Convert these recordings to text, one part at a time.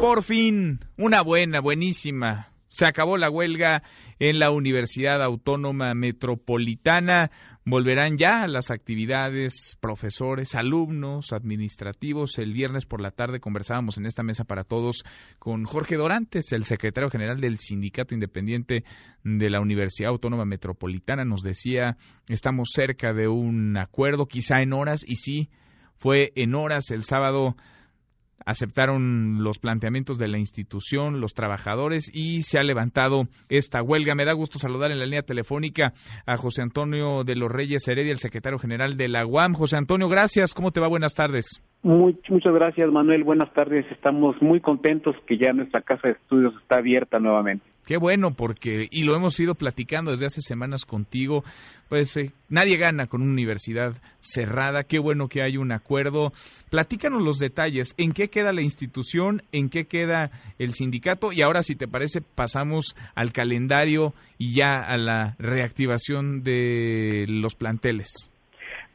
Por fin, una buena, buenísima. Se acabó la huelga en la Universidad Autónoma Metropolitana. Volverán ya las actividades, profesores, alumnos, administrativos. El viernes por la tarde conversábamos en esta mesa para todos con Jorge Dorantes, el secretario general del Sindicato Independiente de la Universidad Autónoma Metropolitana. Nos decía, estamos cerca de un acuerdo, quizá en horas, y sí, fue en horas el sábado aceptaron los planteamientos de la institución, los trabajadores y se ha levantado esta huelga. Me da gusto saludar en la línea telefónica a José Antonio de los Reyes Heredia, el secretario general de la UAM. José Antonio, gracias. ¿Cómo te va? Buenas tardes. muchas gracias, Manuel. Buenas tardes. Estamos muy contentos que ya nuestra casa de estudios está abierta nuevamente. Qué bueno, porque, y lo hemos ido platicando desde hace semanas contigo, pues eh, nadie gana con una universidad cerrada, qué bueno que hay un acuerdo. Platícanos los detalles, en qué queda la institución, en qué queda el sindicato, y ahora si te parece pasamos al calendario y ya a la reactivación de los planteles.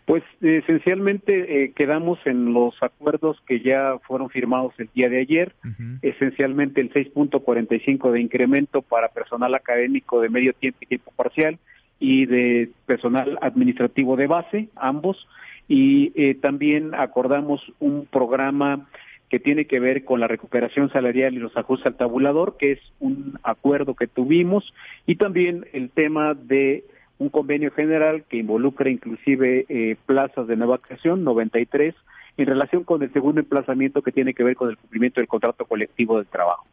Pues esencialmente eh, quedamos en los acuerdos que ya fueron firmados el día de ayer, esencialmente el 6.45 de incremento para personal académico de medio tiempo y tiempo parcial y de personal administrativo de base, ambos, y eh, también acordamos un programa que tiene que ver con la recuperación salarial y los ajustes al tabulador, que es un acuerdo que tuvimos, y también el tema de un convenio general que involucra inclusive eh, plazas de nueva creación, 93, en relación con el segundo emplazamiento que tiene que ver con el cumplimiento del contrato colectivo de trabajo.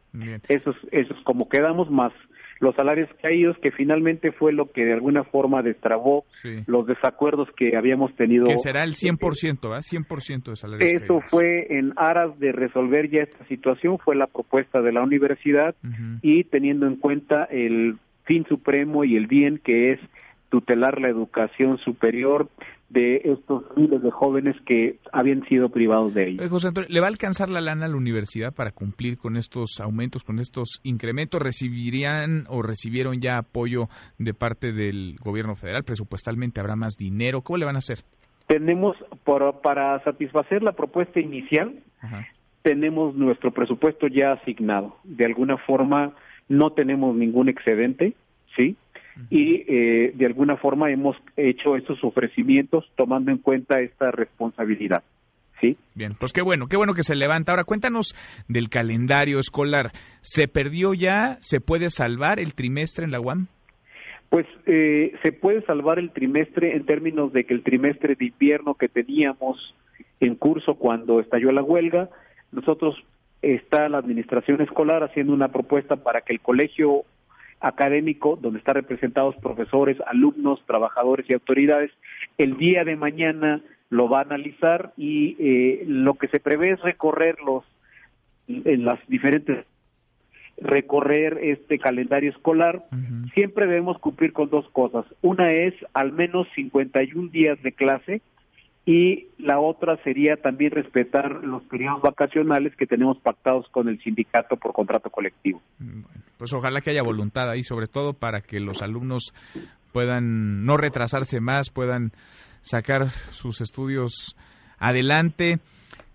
Eso es, eso es como quedamos más los salarios caídos, que finalmente fue lo que de alguna forma destrabó los desacuerdos que habíamos tenido. Que será el 100%, ¿verdad? 100% de salarios Eso fue en aras de resolver ya esta situación, fue la propuesta de la universidad y teniendo en cuenta el fin supremo y el bien que es tutelar la educación superior de estos miles de jóvenes que habían sido privados de ella. José Antonio, ¿le va a alcanzar la lana a la universidad para cumplir con estos aumentos, con estos incrementos? ¿Recibirían o recibieron ya apoyo de parte del gobierno federal? ¿Presupuestalmente habrá más dinero? ¿Cómo le van a hacer? Tenemos, para satisfacer la propuesta inicial, tenemos nuestro presupuesto ya asignado. De alguna forma, no tenemos ningún excedente, ¿sí? Y eh, de alguna forma hemos hecho estos ofrecimientos tomando en cuenta esta responsabilidad. ¿Sí? Bien, pues qué bueno, qué bueno que se levanta. Ahora cuéntanos del calendario escolar. ¿Se perdió ya? ¿Se puede salvar el trimestre en la UAM? Pues eh, se puede salvar el trimestre en términos de que el trimestre de invierno que teníamos en curso cuando estalló la huelga, nosotros está la administración escolar haciendo una propuesta para que el colegio académico donde están representados profesores, alumnos, trabajadores y autoridades. El día de mañana lo va a analizar y eh, lo que se prevé es recorrer los en las diferentes recorrer este calendario escolar, siempre debemos cumplir con dos cosas. Una es al menos 51 días de clase y la otra sería también respetar los periodos vacacionales que tenemos pactados con el sindicato por contrato colectivo. Mm, pues ojalá que haya voluntad ahí, sobre todo para que los alumnos puedan no retrasarse más, puedan sacar sus estudios adelante.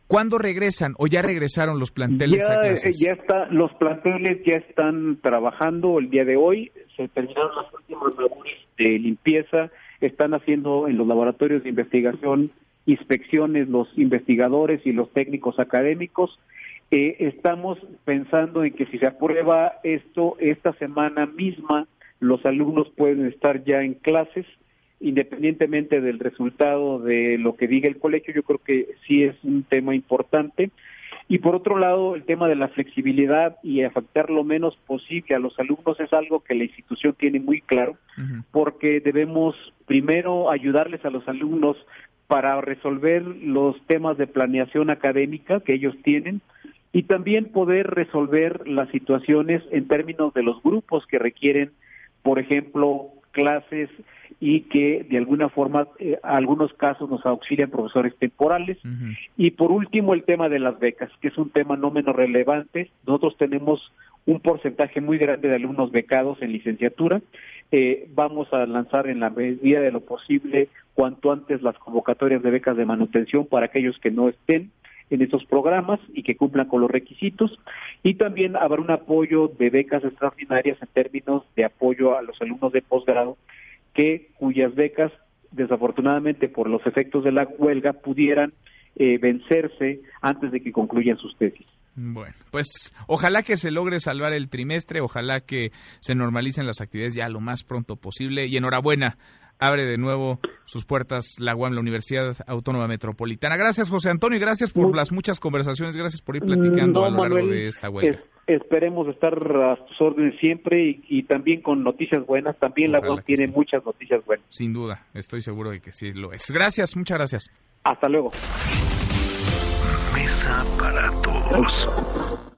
¿Cuándo regresan o ya regresaron los planteles ya, a clases? Ya está, los planteles ya están trabajando el día de hoy, se terminaron las últimas labores de limpieza están haciendo en los laboratorios de investigación inspecciones los investigadores y los técnicos académicos. Eh, estamos pensando en que si se aprueba esto, esta semana misma los alumnos pueden estar ya en clases, independientemente del resultado de lo que diga el colegio, yo creo que sí es un tema importante. Y por otro lado, el tema de la flexibilidad y afectar lo menos posible a los alumnos es algo que la institución tiene muy claro, porque debemos primero ayudarles a los alumnos para resolver los temas de planeación académica que ellos tienen y también poder resolver las situaciones en términos de los grupos que requieren, por ejemplo, clases y que de alguna forma, eh, algunos casos nos auxilian profesores temporales. Y por último, el tema de las becas, que es un tema no menos relevante. Nosotros tenemos un porcentaje muy grande de alumnos becados en licenciatura. Eh, vamos a lanzar en la medida de lo posible cuanto antes las convocatorias de becas de manutención para aquellos que no estén en estos programas y que cumplan con los requisitos. Y también habrá un apoyo de becas extraordinarias en términos de apoyo a los alumnos de posgrado que cuyas becas desafortunadamente por los efectos de la huelga pudieran eh, vencerse antes de que concluyan sus tesis. Bueno, pues ojalá que se logre salvar el trimestre, ojalá que se normalicen las actividades ya lo más pronto posible y enhorabuena abre de nuevo sus puertas la UAM, la Universidad Autónoma Metropolitana. Gracias, José Antonio, y gracias por las muchas conversaciones, gracias por ir platicando a lo largo de esta huelga. esperemos estar a sus órdenes siempre y, también con noticias buenas. También la UAM tiene muchas noticias buenas. Sin duda, estoy seguro de que sí lo es. Gracias, muchas gracias. Hasta luego. Mesa para todos.